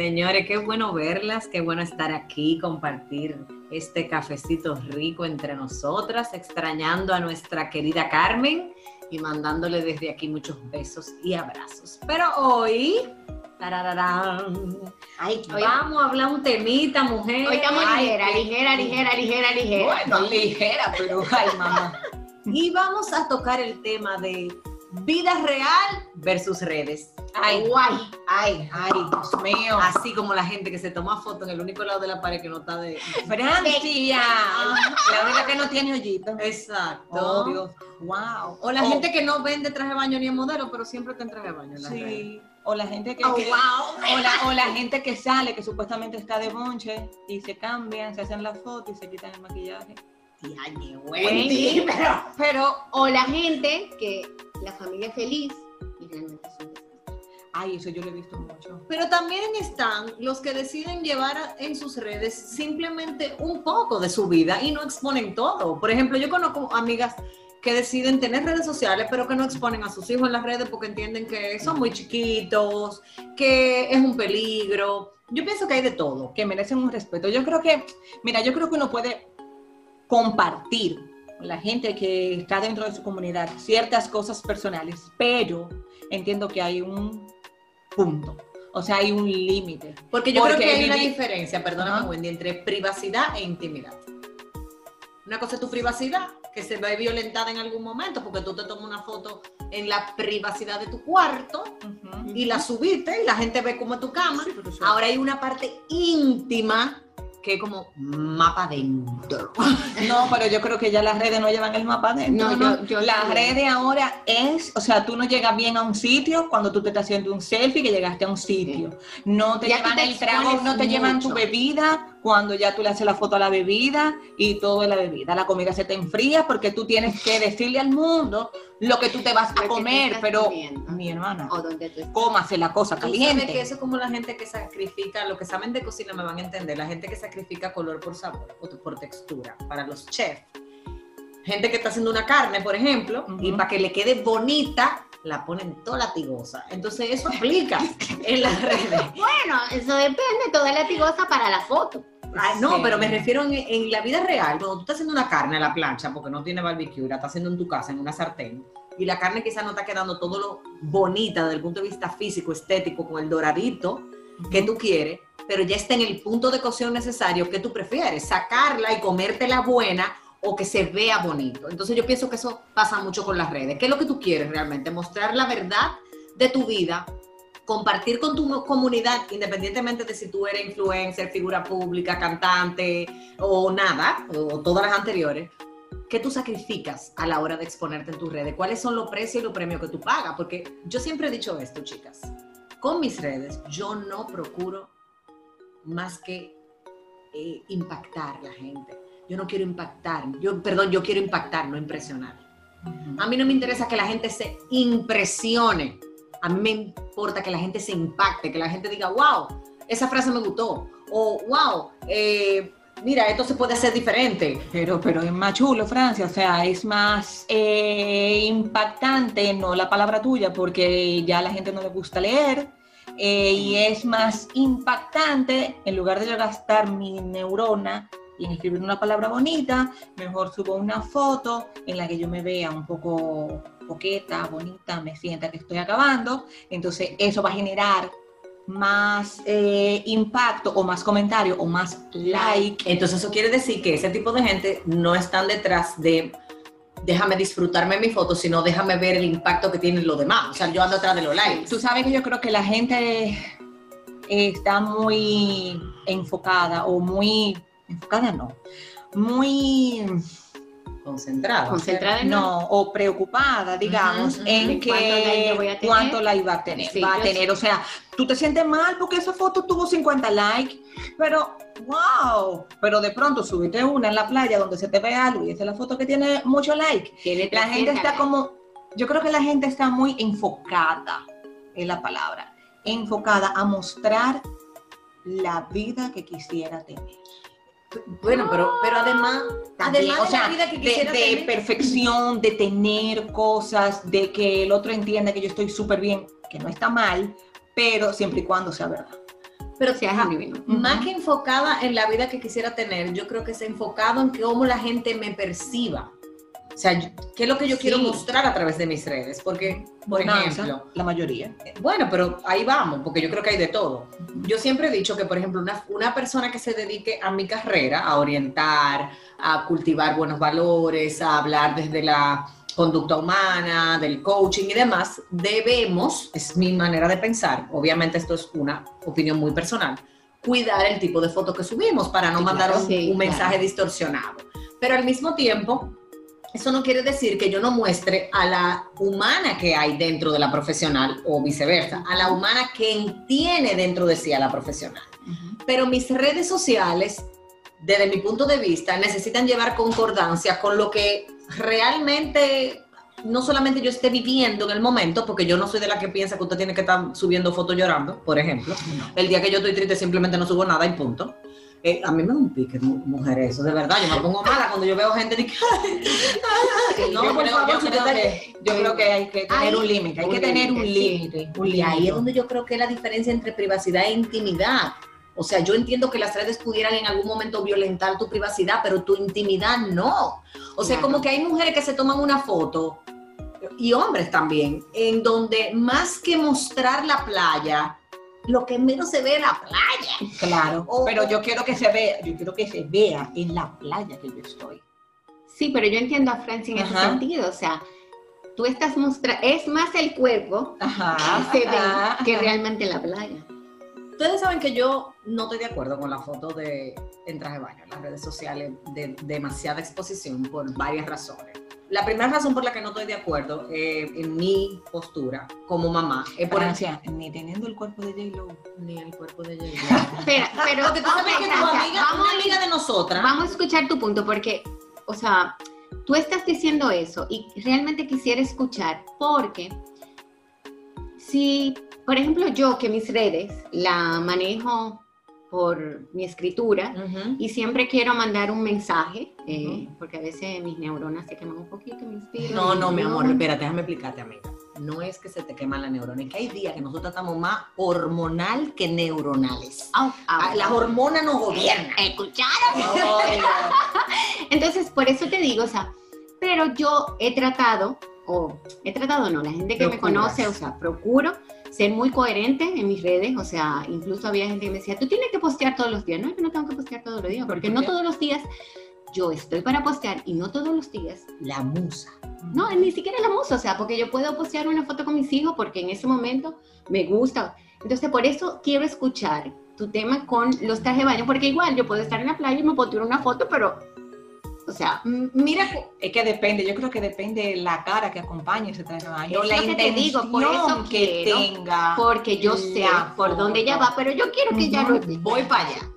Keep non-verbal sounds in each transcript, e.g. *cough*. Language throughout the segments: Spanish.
Señores, qué bueno verlas, qué bueno estar aquí, compartir este cafecito rico entre nosotras, extrañando a nuestra querida Carmen y mandándole desde aquí muchos besos y abrazos. Pero hoy, Ay, vamos a hablar un temita, mujer. Hoy estamos ligera, ligera, ligera, ligera, ligera. Bueno, ligera, pero ay, mamá. *laughs* Y vamos a tocar el tema de vida real versus redes. Ay, guay. Ay, ay, Dios mío. Así como la gente que se toma foto en el único lado de la pared que no está de. Francia. la única que no tiene hoyito. Exacto. Oh, Dios. Wow. O la gente que no vende traje de baño ni en modelo, pero siempre está en traje de baño. sí. O la gente que, oh, wow. o, la, o la gente que sale, que supuestamente está de bonche, y se cambian, se hacen la foto y se quitan el maquillaje. Ay, Wendy, pero, pero, o la gente que la familia es feliz y realmente son Ay, eso yo lo he visto mucho. Pero también están los que deciden llevar en sus redes simplemente un poco de su vida y no exponen todo. Por ejemplo, yo conozco amigas que deciden tener redes sociales, pero que no exponen a sus hijos en las redes porque entienden que son muy chiquitos, que es un peligro. Yo pienso que hay de todo. Que merecen un respeto. Yo creo que, mira, yo creo que uno puede compartir con la gente que está dentro de su comunidad ciertas cosas personales, pero entiendo que hay un punto. O sea, hay un límite. Porque yo creo que hay una diferencia, perdóname, Wendy, entre privacidad e intimidad. Una cosa es tu privacidad, que se ve violentada en algún momento, porque tú te tomas una foto en la privacidad de tu cuarto y la subiste y la gente ve cómo es tu cama. Ahora hay una parte íntima que como mapa dentro. *laughs* No, pero yo creo que ya las redes no llevan el mapa dentro. No, Yo, las redes ahora es, o sea, tú no llegas bien a un sitio cuando tú te estás haciendo un selfie que llegaste a un sitio. No te llevan el trago, no te llevan tu bebida cuando ya tú le haces la foto a la bebida y todo es la bebida. La comida se te enfría porque tú tienes que decirle al mundo lo que tú te vas a comer, pero mi hermana, cómase la cosa caliente. que eso es como la gente que sacrifica, lo que saben de cocina me van a entender, la gente que sacrifica color por sabor o por textura para los chefs. Gente que está haciendo una carne, por ejemplo, y para que le quede bonita, la ponen toda latigosa. Entonces eso aplica en las redes. *laughs* Bueno, eso depende, toda latigosa para la foto. Ah, no, pero me refiero en, la vida real, cuando tú estás haciendo una carne a la plancha, porque no tiene barbecue, la estás haciendo en tu casa, en una sartén, y la carne quizá no está quedando todo lo bonita desde el punto de vista físico, estético, con el doradito que tú quieres, pero ya está en el punto de cocción necesario que tú prefieres, sacarla y comértela buena o que se vea bonito. Entonces yo pienso que eso pasa mucho con las redes. ¿Qué es lo que tú quieres realmente? Mostrar la verdad de tu vida, compartir con tu comunidad, independientemente de si tú eres influencer, figura pública, cantante o nada, o todas las anteriores. ¿Qué tú sacrificas a la hora de exponerte en tus redes? ¿Cuáles son los precios y los premios que tú pagas? Porque yo siempre he dicho esto, chicas. Con mis redes yo no procuro más que eh, impactar a la gente yo no quiero impactar, yo, perdón, yo quiero impactar, no impresionar. A mí no me interesa que la gente se impresione, a mí me importa que la gente se impacte, que la gente diga, wow, esa frase me gustó, o wow, eh, mira, esto se puede hacer diferente. Pero, pero es más chulo, Francia, o sea, es más eh, impactante, no la palabra tuya, porque ya a la gente no le gusta leer, eh, y es más impactante, en lugar de yo gastar mi neurona y en escribir una palabra bonita, mejor subo una foto en la que yo me vea un poco coqueta, bonita, me sienta que estoy acabando. Entonces eso va a generar más eh, impacto o más comentario o más like. Entonces eso quiere decir que ese tipo de gente no están detrás de déjame disfrutarme mi foto, sino déjame ver el impacto que tienen los demás. O sea, yo ando atrás de los likes. Tú sabes que yo creo que la gente está muy enfocada o muy enfocada no, muy concentrada. Concentrada en no, o preocupada, digamos, en ¿De que cuánto like cuánto like va a tener. Sí, va a tener, sí. o sea, tú te sientes mal porque esa foto tuvo 50 likes, pero wow, pero de pronto subiste una en la playa donde se te ve algo y esa es la foto que tiene mucho like. Tiene La gente 300 está likes. como, yo creo que la gente está muy enfocada, en la palabra, enfocada a mostrar la vida que quisiera tener. Bueno, pero, pero además, También, además o sea, de la vida que de, quisiera de tener, perfección, de tener cosas, de que el otro entienda que yo estoy súper bien, que no está mal, pero siempre y cuando sea verdad. pero sea ajá, más que enfocada en la vida que quisiera tener, yo creo que es enfocado en cómo la gente me perciba. O sea, ¿qué es lo que yo quiero Sí. mostrar a través de mis redes? Porque, por ejemplo, la mayoría. Bueno, pero ahí vamos, porque yo creo que hay de todo. Yo siempre he dicho que, por ejemplo, una, una persona que se dedique a mi carrera, a orientar, a cultivar buenos valores, a hablar desde la conducta humana, del coaching y demás, debemos, es mi manera de pensar, obviamente esto es una opinión muy personal, cuidar el tipo de foto que subimos para no Sí, mandar claro. un, Sí, un mensaje claro. distorsionado. Pero al mismo tiempo, eso no quiere decir que yo no muestre a la humana que hay dentro de la profesional o viceversa, a la humana que tiene dentro de sí a la profesional. Pero mis redes sociales, desde mi punto de vista, necesitan llevar concordancia con lo que realmente no solamente yo esté viviendo en el momento, porque yo no soy de la que piensa que usted tiene que estar subiendo fotos llorando, por ejemplo. El día que yo estoy triste simplemente no subo nada y punto. Eh, a mí me da un pique, mu- mujer, eso, de verdad. Yo me pongo mala cuando yo veo gente de que... *laughs* no, yo por creo, favor, yo si creo que, yo creo que hay que tener Hay un límite, hay que tener un límite, sí. Y ahí es donde yo creo que es la diferencia entre privacidad e intimidad. O sea, yo entiendo que las redes pudieran en algún momento violentar tu privacidad, pero tu intimidad no. O sea, Claro. como que hay mujeres que se toman una foto, y hombres también, en donde más que mostrar la playa, lo que menos se ve es la playa. Claro, O- pero yo quiero que se vea, yo quiero que se vea en la playa que yo estoy. Sí, pero yo entiendo a Francia en ese sentido, o sea, tú estás mostrando, es más el cuerpo Ajá. que se ve ajá, que ajá. realmente la playa. Ustedes saben que yo no estoy de acuerdo con la foto de en traje de baño en las redes sociales de demasiada exposición por varias razones. La primera razón por la que no estoy de acuerdo eh, en mi postura como mamá es por Francia, ni teniendo el cuerpo de J-Lo. ni el cuerpo de ella. *laughs* Pero, pero Porque tú sabes que tu amiga, vamos, una amiga de nosotras, vamos a escuchar tu punto, porque, o sea, tú estás diciendo eso y realmente quisiera escuchar, porque si, por ejemplo, yo que mis redes la manejo por mi escritura, y siempre quiero mandar un mensaje, eh, porque a veces mis neuronas se queman un poquito, me inspiro. No, no, mi amor, espérate, déjame explicarte, amiga. No es que se te queman las neuronas, es que hay días que nosotros estamos más hormonal que neuronales. Au, au, Ah, Las hormonas nos gobiernan. ¿Escucharon? *laughs* Entonces, por eso te digo, o sea, pero yo he tratado, o he tratado, no, la gente que me conoce, o sea, procuro ser muy coherente en mis redes, o sea, incluso había gente que me decía, tú tienes que postear todos los días, no, yo no tengo que postear todos los días, ¿Por porque qué? no todos los días yo estoy para postear y no todos los días La musa. No, ni siquiera la musa, o sea, porque yo puedo postear una foto con mis hijos porque en ese momento me gusta. Entonces, por eso quiero escuchar tu tema con los trajes de baño, porque igual yo puedo estar en la playa y me puedo tirar una foto, pero, o sea, Mira, Es que depende, yo creo que depende la cara que acompañe ese traje de baño, Es la lo que te digo, por eso que quiero, tenga. porque yo sé por dónde ella va, pero yo quiero que ella Ujú. lo voy para allá.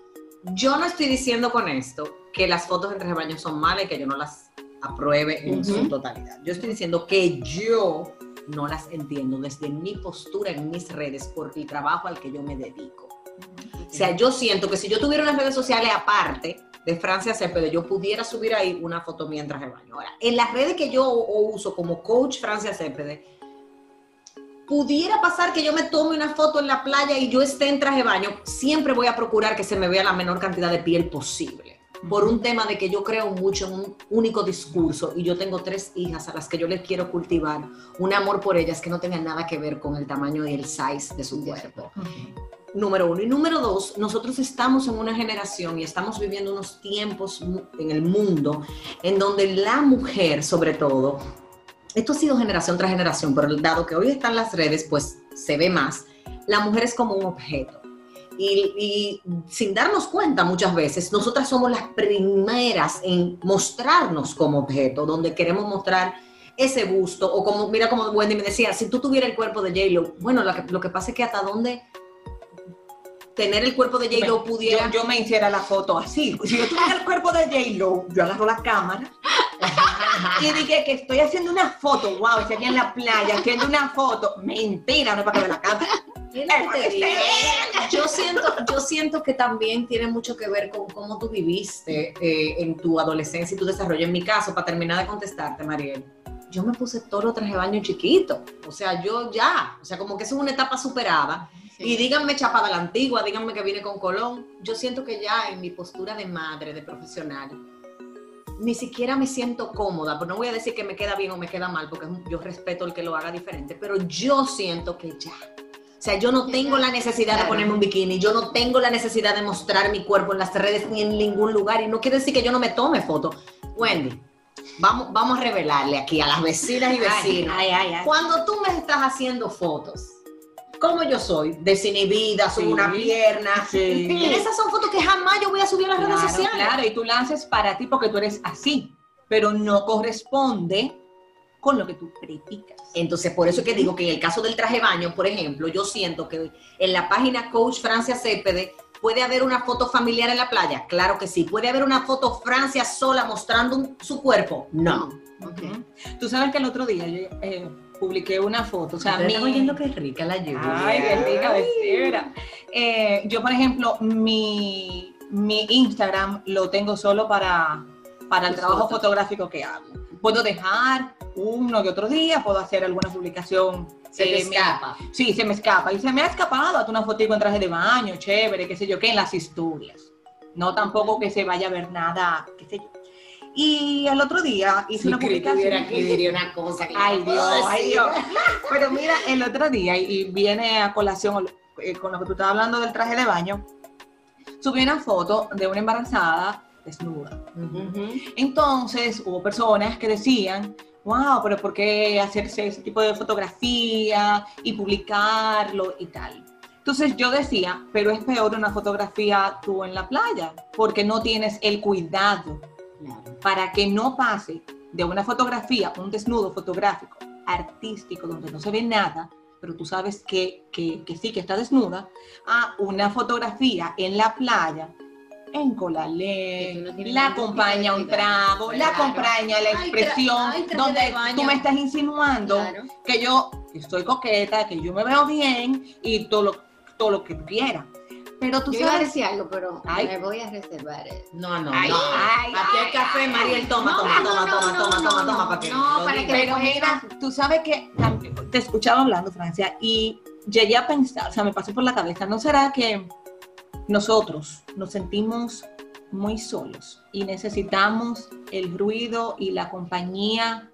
Yo no estoy diciendo con esto que las fotos en traje de baño son malas y que yo no las apruebe en su totalidad. Yo estoy diciendo que yo no las entiendo desde mi postura en mis redes por el trabajo al que yo me dedico. O sea, yo siento que si yo tuviera unas redes sociales aparte de Francia Cepeda, yo pudiera subir ahí una foto mientras de baño. Ahora, en las redes que yo uso como coach Francia Cepeda, pudiera pasar que yo me tome una foto en la playa y yo esté en traje de baño, siempre voy a procurar que se me vea la menor cantidad de piel posible. Por un tema de que yo creo mucho en un único discurso y yo tengo tres hijas a las que yo les quiero cultivar un amor por ellas que no tenga nada que ver con el tamaño y el size de su cuerpo. Número uno. Y número dos, nosotros estamos en una generación y estamos viviendo unos tiempos en el mundo en donde la mujer, sobre todo, esto ha sido generación tras generación, pero dado que hoy están las redes, pues se ve más, la mujer es como un objeto. Y, sin darnos cuenta muchas veces, nosotras somos las primeras en mostrarnos como objeto, donde queremos mostrar ese busto, o como, mira como Wendy me decía, si tú tuvieras el cuerpo de J-Lo, bueno, lo que, lo que pasa es que hasta dónde tener el cuerpo de J-Lo pudiera... Yo, me hiciera la foto así, si yo tuviera el cuerpo de J-Lo, yo agarro la cámara y dije que estoy haciendo una foto, wow, estoy aquí en la playa haciendo una foto, mentira, no es para que vea la cámara. Yo siento, yo siento que también tiene mucho que ver con cómo tú viviste eh, en tu adolescencia y tu desarrollo. En mi caso, para terminar de contestarte, Mariel, yo me puse todo lo traje de baño chiquito. O sea, yo ya, o sea, como que es una etapa superada. Y díganme chapada la antigua, díganme que vine con Colón. Yo siento que ya en mi postura de madre, de profesional, ni siquiera me siento cómoda, pero no voy a decir que me queda bien o me queda mal, porque yo respeto el que lo haga diferente, pero yo siento que ya. O sea, yo no tengo la necesidad de ponerme un bikini, yo no tengo la necesidad de mostrar mi cuerpo en las redes ni en ningún lugar, y no quiere decir que yo no me tome fotos. Wendy, vamos, vamos a revelarle aquí a las vecinas y vecinos. Cuando tú me estás haciendo fotos, como yo soy, desinhibida, soy una pierna. Esas son fotos que jamás yo voy a subir a las redes sociales. Claro, y tú lances para ti porque tú eres así, pero no corresponde con lo que tú criticas. Entonces, por eso es que digo que en el caso del traje baño, por ejemplo, yo siento que en la página Coach Francia Cepede puede haber una foto familiar en la playa. Claro que sí. ¿Puede haber una foto Francia sola mostrando su cuerpo? No. Tú sabes que el otro día yo, eh, publiqué una foto. O sea, están oyendo que rica la lluvia. Ay, qué rica, de eh, yo, por ejemplo, mi, mi Instagram lo tengo solo para, para el trabajo fotográfico que hago. Puedo dejar uno que otro día, puedo hacer alguna publicación. Se me escapa. sí, se me escapa. Y se me ha escapado hasta una fotito en traje de baño, chévere, qué sé yo, qué, en las historias. No tampoco que se vaya a ver nada, qué sé yo. Y al otro día hice una publicación. aquí diría una cosa que Ay, Dios, ay, Dios. Pero mira, el otro día, y viene a colación eh, con lo que tú estabas hablando del traje de baño, subí una foto de una embarazada desnuda. Entonces hubo personas que decían, wow, pero ¿por qué hacerse ese tipo de fotografía y publicarlo y tal? Entonces yo decía, pero es peor una fotografía tú en la playa, porque no tienes el cuidado para que no pase de una fotografía, un desnudo fotográfico artístico donde no se ve nada, pero tú sabes que, que, sí, que está desnuda, a una fotografía en la playa, en colalé, la acompaña un trago, la acompaña la expresión, donde tú me estás insinuando que yo estoy coqueta, que yo me veo bien y todo lo, todo lo que tú quieras. Pero tú Yo sabes. Iba a decir algo, pero me voy a reservar. No, no, no. Ay, Aquí hay café, Mariel. Toma, toma, toma, toma, toma, toma, toma, para que. No, para que Pero mira, tú sabes que te escuchaba hablando, Francia, y llegué a pensar, o sea, me pasó por la cabeza, ¿no será que nosotros nos sentimos muy solos y necesitamos el ruido y la compañía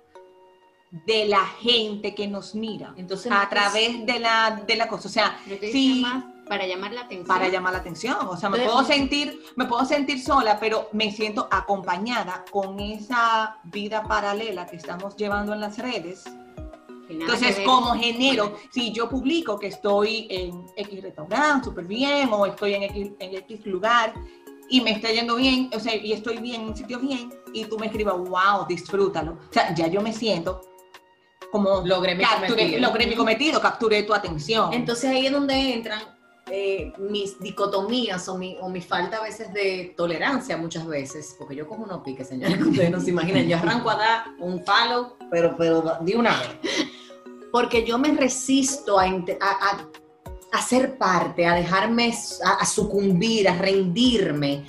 de la gente que nos mira Entonces, a través de la, de la cosa. O sea, sí, para llamar la atención. Para llamar la atención. O sea, me puedo sentir, me puedo sentir sola, pero me siento acompañada con esa vida paralela que estamos llevando en las redes. Entonces, como genero, si yo publico que estoy en X restaurante súper bien, o estoy en X, en X lugar, y me está yendo bien, o sea, y estoy bien en un sitio bien, y tú me escribas, wow, disfrútalo. O sea, ya yo me siento como logré mi cometido. Logré mi cometido, capturé tu atención. Entonces ahí es donde entran eh, mis dicotomías o mi, o mi falta a veces de tolerancia muchas veces, porque yo cojo unos piques, señores, *laughs* que ustedes no se imaginan, yo arranco a dar un palo, pero, pero de una vez. Porque yo me resisto a, a, a ser parte, a dejarme, a, sucumbir, a rendirme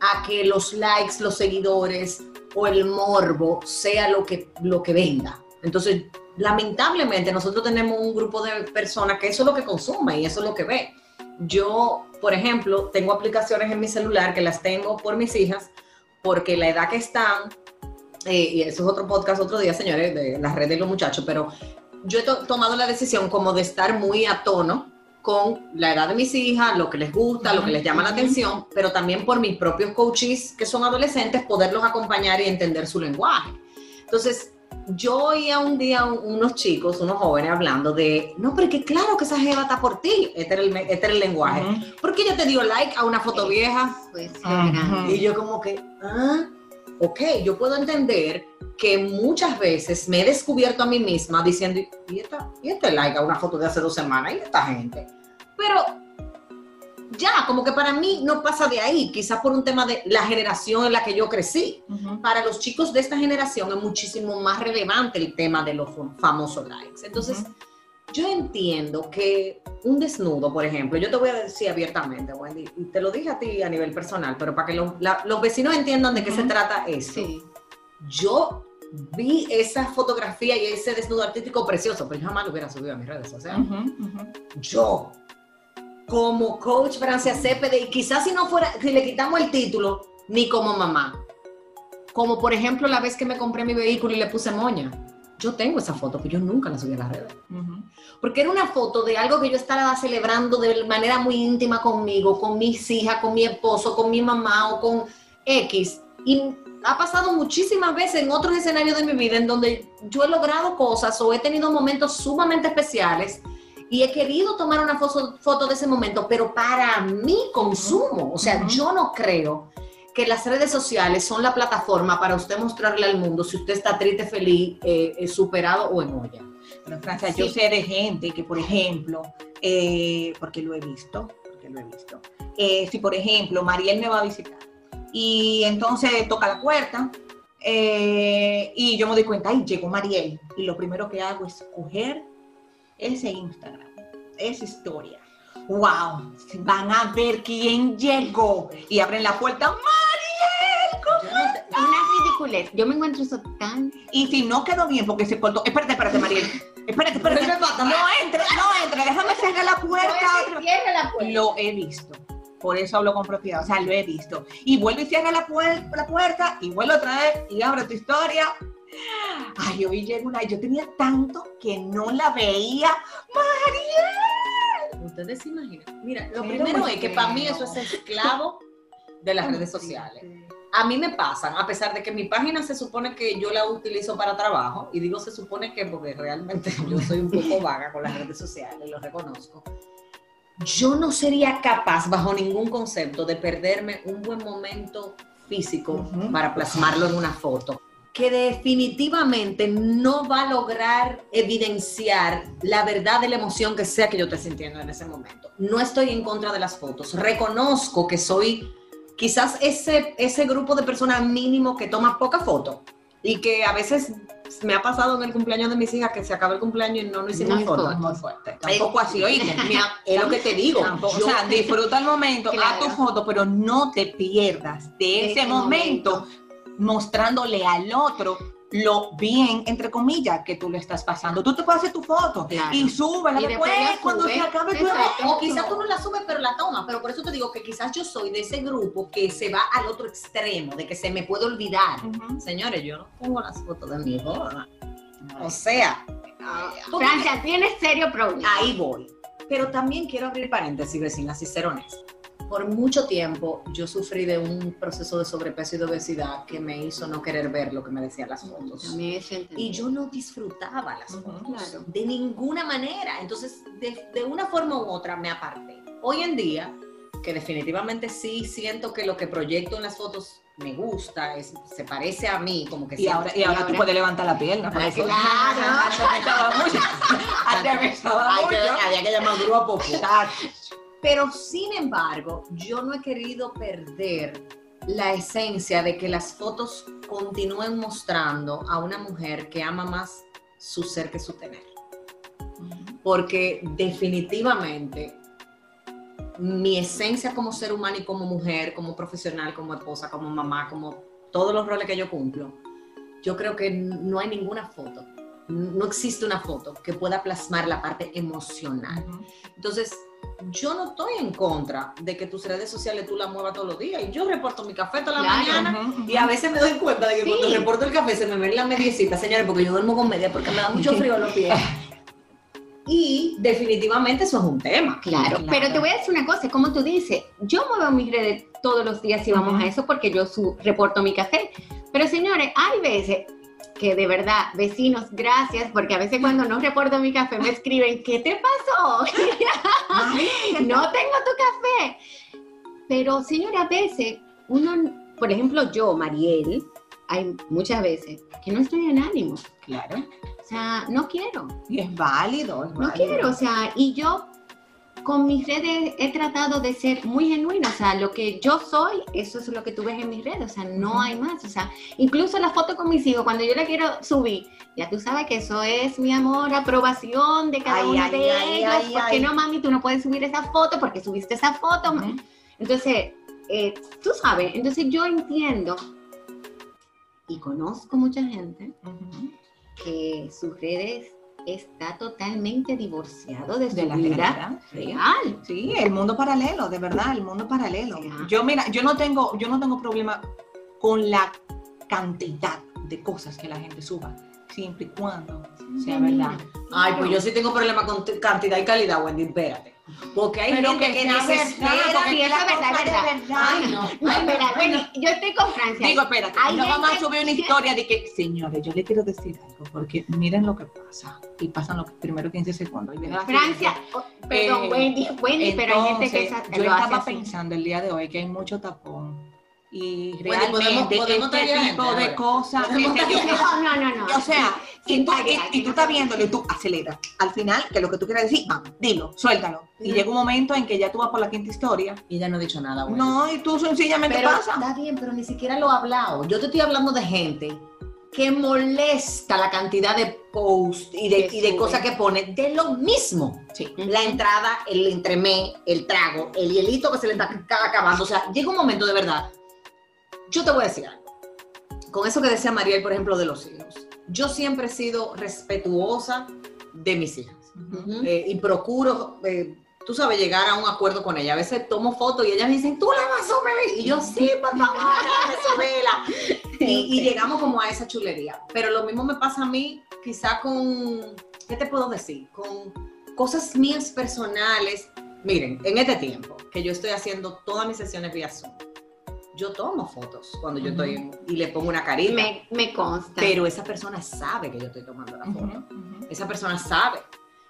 a que los likes, los seguidores o el morbo sea lo que, lo que venda. Entonces, lamentablemente nosotros tenemos un grupo de personas que eso es lo que consume y eso es lo que ve. Yo, por ejemplo, tengo aplicaciones en mi celular que las tengo por mis hijas, porque la edad que están, eh, y eso es otro podcast otro día, señores, de las redes de los muchachos, pero yo he tomado la decisión como de estar muy a tono con la edad de mis hijas, lo que les gusta, lo que les llama la atención, pero también por mis propios coaches que son adolescentes, poderlos acompañar y entender su lenguaje. Entonces, yo oía un día unos chicos, unos jóvenes hablando de, no, pero que claro que esa jeva está por ti, este era el, este el lenguaje. ¿Por qué ella te dio like a una foto vieja? Pues, y yo como que, ah, ok, yo puedo entender que muchas veces me he descubierto a mí misma diciendo, ¿y, esta, y este like a una foto de hace dos semanas? ¿Y esta gente? Pero ya, como que para mí no pasa de ahí, quizás por un tema de la generación en la que yo crecí. Para los chicos de esta generación es muchísimo más relevante el tema de los famosos likes. Entonces, yo entiendo que un desnudo, por ejemplo, yo te voy a decir abiertamente, Wendy, y te lo dije a ti a nivel personal, pero para que los vecinos entiendan de qué se trata eso. Yo vi esa fotografía y ese desnudo artístico precioso, pero yo jamás lo hubiera subido a mis redes sociales. Yo como coach Francia Cepede, y quizás si no fuera, si le quitamos el título, ni como mamá. Como por ejemplo la vez que me compré mi vehículo y le puse moña. Yo tengo esa foto, pero yo nunca la subí a las redes. Porque era una foto de algo que yo estaba celebrando de manera muy íntima conmigo, con mis hijas, con mi esposo, con mi mamá o con X. Y ha pasado muchísimas veces en otros escenarios de mi vida en donde yo he logrado cosas o he tenido momentos sumamente especiales y he querido tomar una foto, de ese momento, pero para mi consumo. O sea, yo no creo que las redes sociales son la plataforma para usted mostrarle al mundo si usted está triste, feliz, eh, superado o en olla. Pero Francia, yo sé de gente que, por ejemplo, eh, porque lo he visto, porque lo he visto, eh, si por ejemplo Mariel me va a visitar y entonces toca la puerta y yo me doy cuenta, ay, llegó Mariel y lo primero que hago es coger ese Instagram, esa historia. ¡Wow! Van a ver quién llegó y abren la puerta. ¡Mariel! Una ridiculez. Yo me encuentro eso tan. Y si no quedó bien porque se cortó. Espérate, espérate, Mariel. Espérate, espérate. No entre, no entre. Déjame cerrar la puerta. Cierra la puerta. Lo he visto. Por eso hablo con propiedad. O sea, lo he visto. Y vuelve y cierra la, la puerta y vuelve otra vez y abre tu historia Ay, hoy llegó una, yo tenía tanto que no la veía. ¡Mariel! Ustedes se imaginan. Mira, lo primero es que para mí eso es esclavo de las *laughs* redes sociales. A mí me pasan, a pesar de que mi página se supone que yo la utilizo para trabajo, y digo se supone que porque realmente *laughs* yo soy un poco vaga con las redes sociales, lo reconozco. Yo no sería capaz, bajo ningún concepto, de perderme un buen momento físico para plasmarlo en una foto que definitivamente no va a lograr evidenciar la verdad de la emoción que sea que yo esté sintiendo en ese momento. No estoy en contra de las fotos. Reconozco que soy quizás ese, ese grupo de personas mínimo que toma poca foto y que a veces me ha pasado en el cumpleaños de mis hijas que se acaba el cumpleaños y no nos hicimos fotos. Muy fuerte. Tampoco así, oíste. es lo que te digo. o sea, *laughs* disfruta el momento, haz tu foto, pero no te pierdas de, ese, momento mostrándole al otro lo bien, entre comillas, que tú le estás pasando. Tú te puedes hacer tu foto y súbela y después, cuando se acabe tu O quizás tú no la subes, pero la tomas. Pero por eso te digo que quizás yo soy de ese grupo que se va al otro extremo, de que se me puede olvidar. Señores, yo no pongo las fotos de mi boda. O sea, Francia, tienes serio problema. Ahí voy. Pero también quiero abrir paréntesis, vecinas, y ser honesta por mucho tiempo yo sufrí de un proceso de sobrepeso y de obesidad que me hizo no querer ver lo que me decían las fotos. Y yo no disfrutaba las fotos de ninguna manera. Entonces, de, una forma u otra me aparté. Hoy en día, que definitivamente sí siento que lo que proyecto en las fotos me gusta, es, se parece a mí, como que y ahora, y ahora, tú puedes levantar la pierna. Claro, *laughs* claro. *laughs* Había que llamar grupo. *laughs* Pero sin embargo, yo no he querido perder la esencia de que las fotos continúen mostrando a una mujer que ama más su ser que su tener. Porque definitivamente mi esencia como ser humano y como mujer, como profesional, como esposa, como mamá, como todos los roles que yo cumplo, yo creo que no hay ninguna foto no existe una foto que pueda plasmar la parte emocional. Entonces, yo no estoy en contra de que tus redes sociales tú las muevas todos los días. Y yo reporto mi café toda la mañana y a veces me doy cuenta de que cuando reporto el café se me ven las mediecitas, señores, porque yo duermo con media porque me da mucho frío los pies. Y definitivamente eso es un tema. Claro, pero te voy a decir una cosa, como tú dices, yo muevo mis redes todos los días y vamos a eso porque yo su, reporto mi café. Pero señores, hay veces que de verdad, vecinos, gracias, porque a veces cuando no reporto mi café me escriben, ¿qué te pasó? *laughs* no tengo tu café. Pero señora, a veces uno, por ejemplo, yo, Mariel, hay muchas veces que no estoy en ánimo. Claro. O sea, no quiero. Y es válido, es válido. No quiero, o sea, y yo con mis redes he tratado de ser muy genuina, o sea, lo que yo soy, eso es lo que tú ves en mis redes, o sea, no hay más, o sea, incluso la foto con mis hijos, cuando yo la quiero subir, ya tú sabes que eso es mi amor, aprobación de cada uno de ellos, porque no, mami, tú no puedes subir esa foto porque subiste esa foto, entonces, eh, tú sabes, entonces yo entiendo y conozco mucha gente que sus redes está totalmente divorciado de, la vida real. Sí, el mundo paralelo, de verdad, el mundo paralelo. Yo mira, yo no tengo, yo no tengo problema con la cantidad de cosas que la gente suba, siempre y cuando sea verdad. Ay, pues yo sí tengo problema con cantidad y calidad, Wendy, espérate. Porque hay gente que, que dice, espera, sí, eso es verdad, es verdad. Ay, no. no espera, bueno, yo estoy con Francia. Digo, espérate, no vamos a subir una historia de que, señores, yo le quiero decir algo, porque miren lo que pasa. Y pasan los primeros 15 segundos. Y Francia, perdón, eh, Wendy, Wendy, pero hay gente que Yo estaba pensando el día de hoy que hay mucho tapón y realmente podemos, este tipo de cosas. *laughs* no, no, no, no. O sea, y tú, y, tú estás viéndolo y tú aceleras. Al final, que lo que tú quieras decir, vamos, dilo, suéltalo. Y llega un momento en que ya tú vas por la quinta historia. Y ya no he dicho nada. No, y tú sencillamente pero, pasa. Está bien, pero ni siquiera lo he hablado. Yo te estoy hablando de gente que molesta la cantidad de posts y de, y de cosas que pone de lo mismo. Sí. La entrada, el entremé, el trago, el hielito que se le está acabando. O sea, llega un momento de verdad yo te voy a decir algo. Con eso que decía Mariel, por ejemplo, de los hijos. Yo siempre he sido respetuosa de mis hijas eh, y procuro, eh, tú sabes, llegar a un acuerdo con ellas. A veces tomo fotos y ellas me dicen, tú la vas a subir. Y yo, sí, papá, subirla. *laughs* y, y llegamos como a esa chulería. Pero lo mismo me pasa a mí, quizá con, ¿qué te puedo decir? Con cosas mías personales. Miren, en este tiempo que yo estoy haciendo todas mis sesiones vía Zoom, yo tomo fotos cuando yo estoy y le pongo una carita. Me, me, consta. Pero esa persona sabe que yo estoy tomando la foto. Esa persona sabe.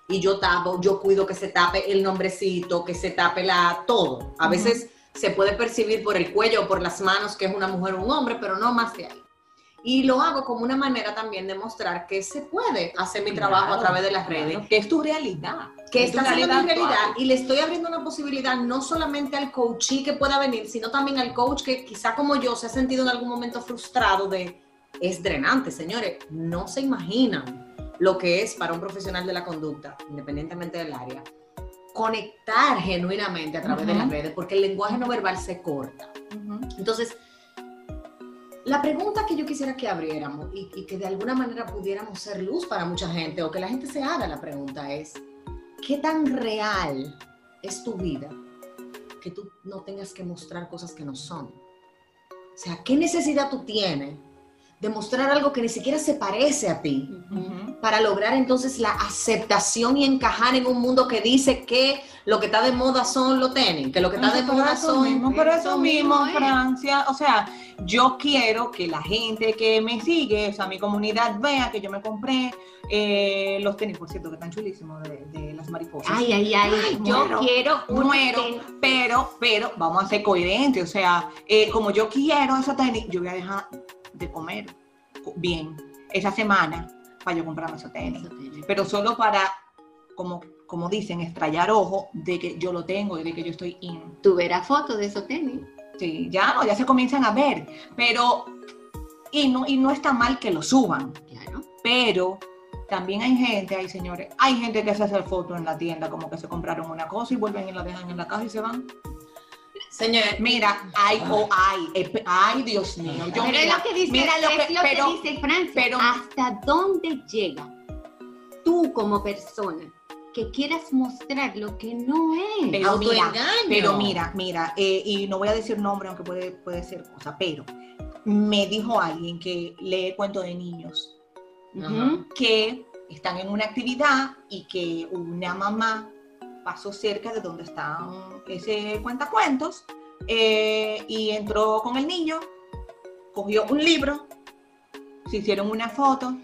Y yo tapo, yo cuido que se tape el nombrecito, que se tape la todo. A veces se puede percibir por el cuello o por las manos que es una mujer o un hombre, pero no más que ahí. Y lo hago como una manera también de mostrar que se puede hacer mi trabajo a través de las redes. que es tu realidad. Que está siendo mi realidad. Y le estoy abriendo una posibilidad no solamente al coachee que pueda venir, sino también al coach que quizá como yo se ha sentido en algún momento frustrado de... Es drenante, señores. No se imaginan lo que es para un profesional de la conducta, independientemente del área, conectar genuinamente a través de las redes, porque el lenguaje no verbal se corta. Entonces, la pregunta que yo quisiera que abriéramos y, que de alguna manera pudiéramos ser luz para mucha gente o que la gente se haga la pregunta es, ¿qué tan real es tu vida que tú no tengas que mostrar cosas que no son? O sea, ¿qué necesidad tú tienes de mostrar algo que ni siquiera se parece a ti para lograr entonces la aceptación y encajar en un mundo que dice que lo que está de moda son los tenis, que lo que está de moda son... Mismo, pero eso mismo, Francia, o sea, yo quiero que la gente que me sigue, o sea, mi comunidad vea que yo me compré eh, los tenis, por cierto, que están chulísimos de, las mariposas. Ay, ay, ay, yo quiero un muero, pero, pero vamos a ser coherentes, o sea, eh, como yo quiero esos tenis, yo voy a dejar de comer bien esa semana para yo comprarme esos tenis. Pero solo para, como, como dicen, estrellar ojo de que yo lo tengo y de que yo estoy in. Tú verás fotos de esos tenis. Sí, ya no, ya se comienzan a ver. Pero, y no, y no está mal que lo suban. Claro. Pero también hay gente, hay señores, hay gente que se hace fotos en la tienda como que se compraron una cosa y vuelven y la dejan en la casa y se van. Señor, mira, ay, oh, ay, ay, Dios mío. Yo, pero mira, lo que dice, mira lo que, es lo pero, que dice Francia, pero, ¿hasta dónde llega tú como persona que quieras mostrar lo que no es. Pero mira, Autoengaño. pero mira, mira, eh, y no voy a decir nombre, aunque puede, puede ser cosa, pero me dijo alguien que lee cuentos de niños que están en una actividad y que una mamá pasó cerca de donde están ese cuentacuentos eh, y entró con el niño, cogió un libro, se hicieron una foto,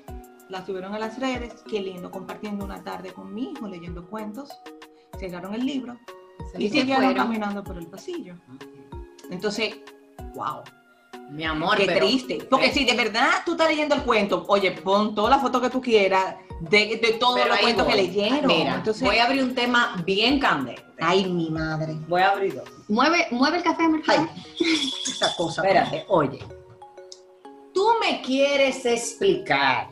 la subieron a las redes, qué lindo, compartiendo una tarde con mi hijo, leyendo cuentos, cerraron el libro y Y se siguieron fueron. caminando por el pasillo. Entonces, wow, Mi amor, qué pero- triste. Porque si de verdad tú estás leyendo el cuento, oye, pon toda la foto que tú quieras de, de todos los cuentos que leyeron. Mira, Entonces, voy a abrir un tema bien candente. ay, mi madre. Voy a abrir dos. Mueve, mueve el café, Mercedes. Esa cosa. Espérate, oye. Tú me quieres explicar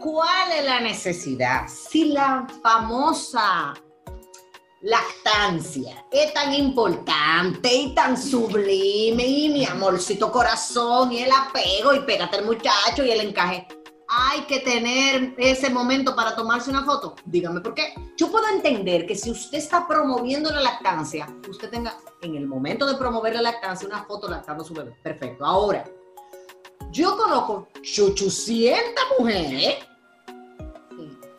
cuál es la necesidad si la famosa lactancia es tan importante y tan sublime y mi amorcito corazón y el apego y pégate el muchacho y el encaje. Hay que tener ese momento para tomarse una foto. Dígame por qué. Yo puedo entender que si usted está promoviendo la lactancia, usted tenga en el momento de promover la lactancia una foto lactando a su bebé. Perfecto. Ahora, yo conozco 800 mujeres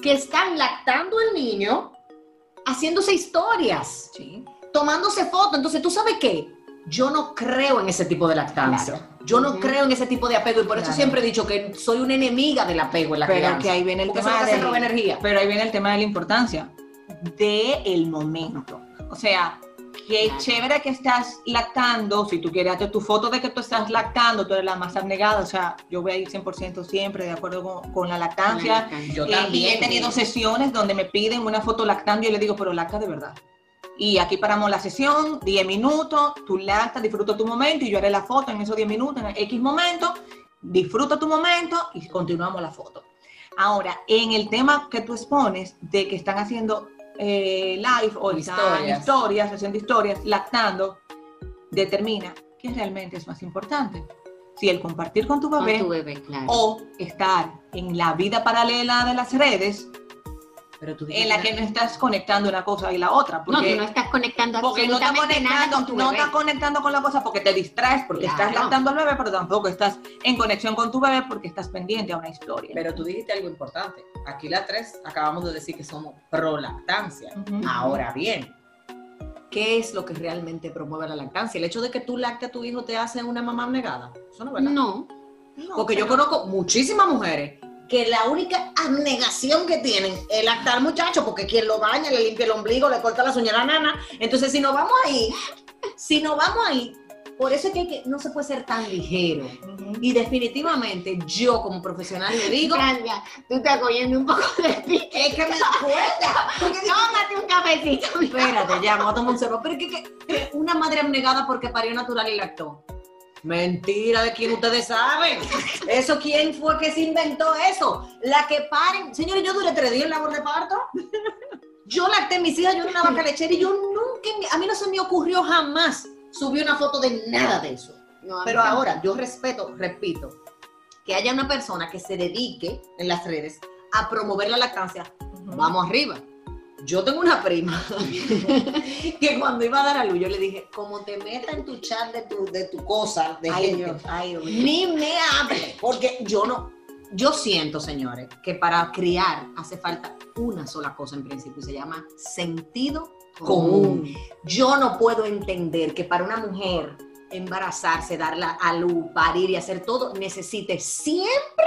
que están lactando al niño, haciéndose historias, Sí. tomándose fotos. Entonces, ¿tú sabes qué? Yo no creo en ese tipo de lactancia. Claro. Yo no creo en ese tipo de apego y por eso siempre he dicho que soy una enemiga del apego en la Pero crianza. que ahí viene el tema de energía. Pero ahí viene el tema de la importancia de el momento. O sea, qué chévere que estás lactando, si tú quieres hacer tu foto de que tú estás lactando, tú eres la más abnegada, o sea, yo voy a ir 100% siempre de acuerdo con, con la lactancia. Yo Eh, y también. he tenido sesiones donde me piden una foto lactando y yo le digo, pero lacta de verdad. Y aquí paramos la sesión, 10 minutos, tú lactas, disfruta tu momento y yo haré la foto en esos 10 minutos, en X momento, disfruta tu momento y continuamos la foto. Ahora, en el tema que tú expones de que están haciendo eh, live o están Historias. historias, haciendo historias, lactando, determina qué realmente es más importante. Si el compartir con tu Con bebé tu bebé, claro. o estar en la vida paralela de las redes Pero tú en la que no estás conectando una cosa y la otra. no, Porque, tú no estás conectando porque no estás conectando, con tu no estás conectando con la cosa porque te distraes, porque estás lactando al bebé, pero tampoco estás en conexión con tu bebé porque estás pendiente a una historia. Pero tú dijiste algo importante. Aquí las tres acabamos de decir que somos pro lactancia. Ahora bien, ¿qué es lo que realmente promueve la lactancia? ¿El hecho de que tú lactes a tu hijo te hace una mamá abnegada? Eso no es verdad. No, No, Porque yo conozco muchísimas mujeres que la única abnegación que tienen es lactar muchacho, porque quien lo baña, le limpia el ombligo, le corta las uñas a la nana. Entonces, si nos vamos ahí, si nos vamos ahí, por eso es que, no se puede ser tan ligero. Y definitivamente yo como profesional le digo, Francia, tú estás cogiendo un poco de pique. es que me da cuenta. *laughs* Tómate un cafecito. Espérate, ya, vamos a tomar un cerro. Pero que, que- que una madre abnegada porque parió natural y lactó. Mentira, ¿de quién ustedes saben? ¿Eso quién fue que se inventó eso? La que paren. Señores, yo duré tres días en labor de parto. Yo lacté a mis hijas, yo era una vaca lechera y yo nunca, a mí no se me ocurrió jamás subir una foto de nada de eso. No, Pero ahora, yo respeto, repito, que haya una persona que se dedique en las redes a promover la lactancia vamos arriba. Yo tengo una prima *laughs* que cuando iba a dar a luz, yo le dije, como te meta en tu chat de tu, de tu cosa, de Ay, gente, Dios, ay, Dios mío. ni me hable, porque yo no, yo siento, señores, que para criar hace falta una sola cosa en principio, y se llama sentido común. Yo no puedo entender que para una mujer embarazarse, darla a luz, parir y hacer todo, necesite siempre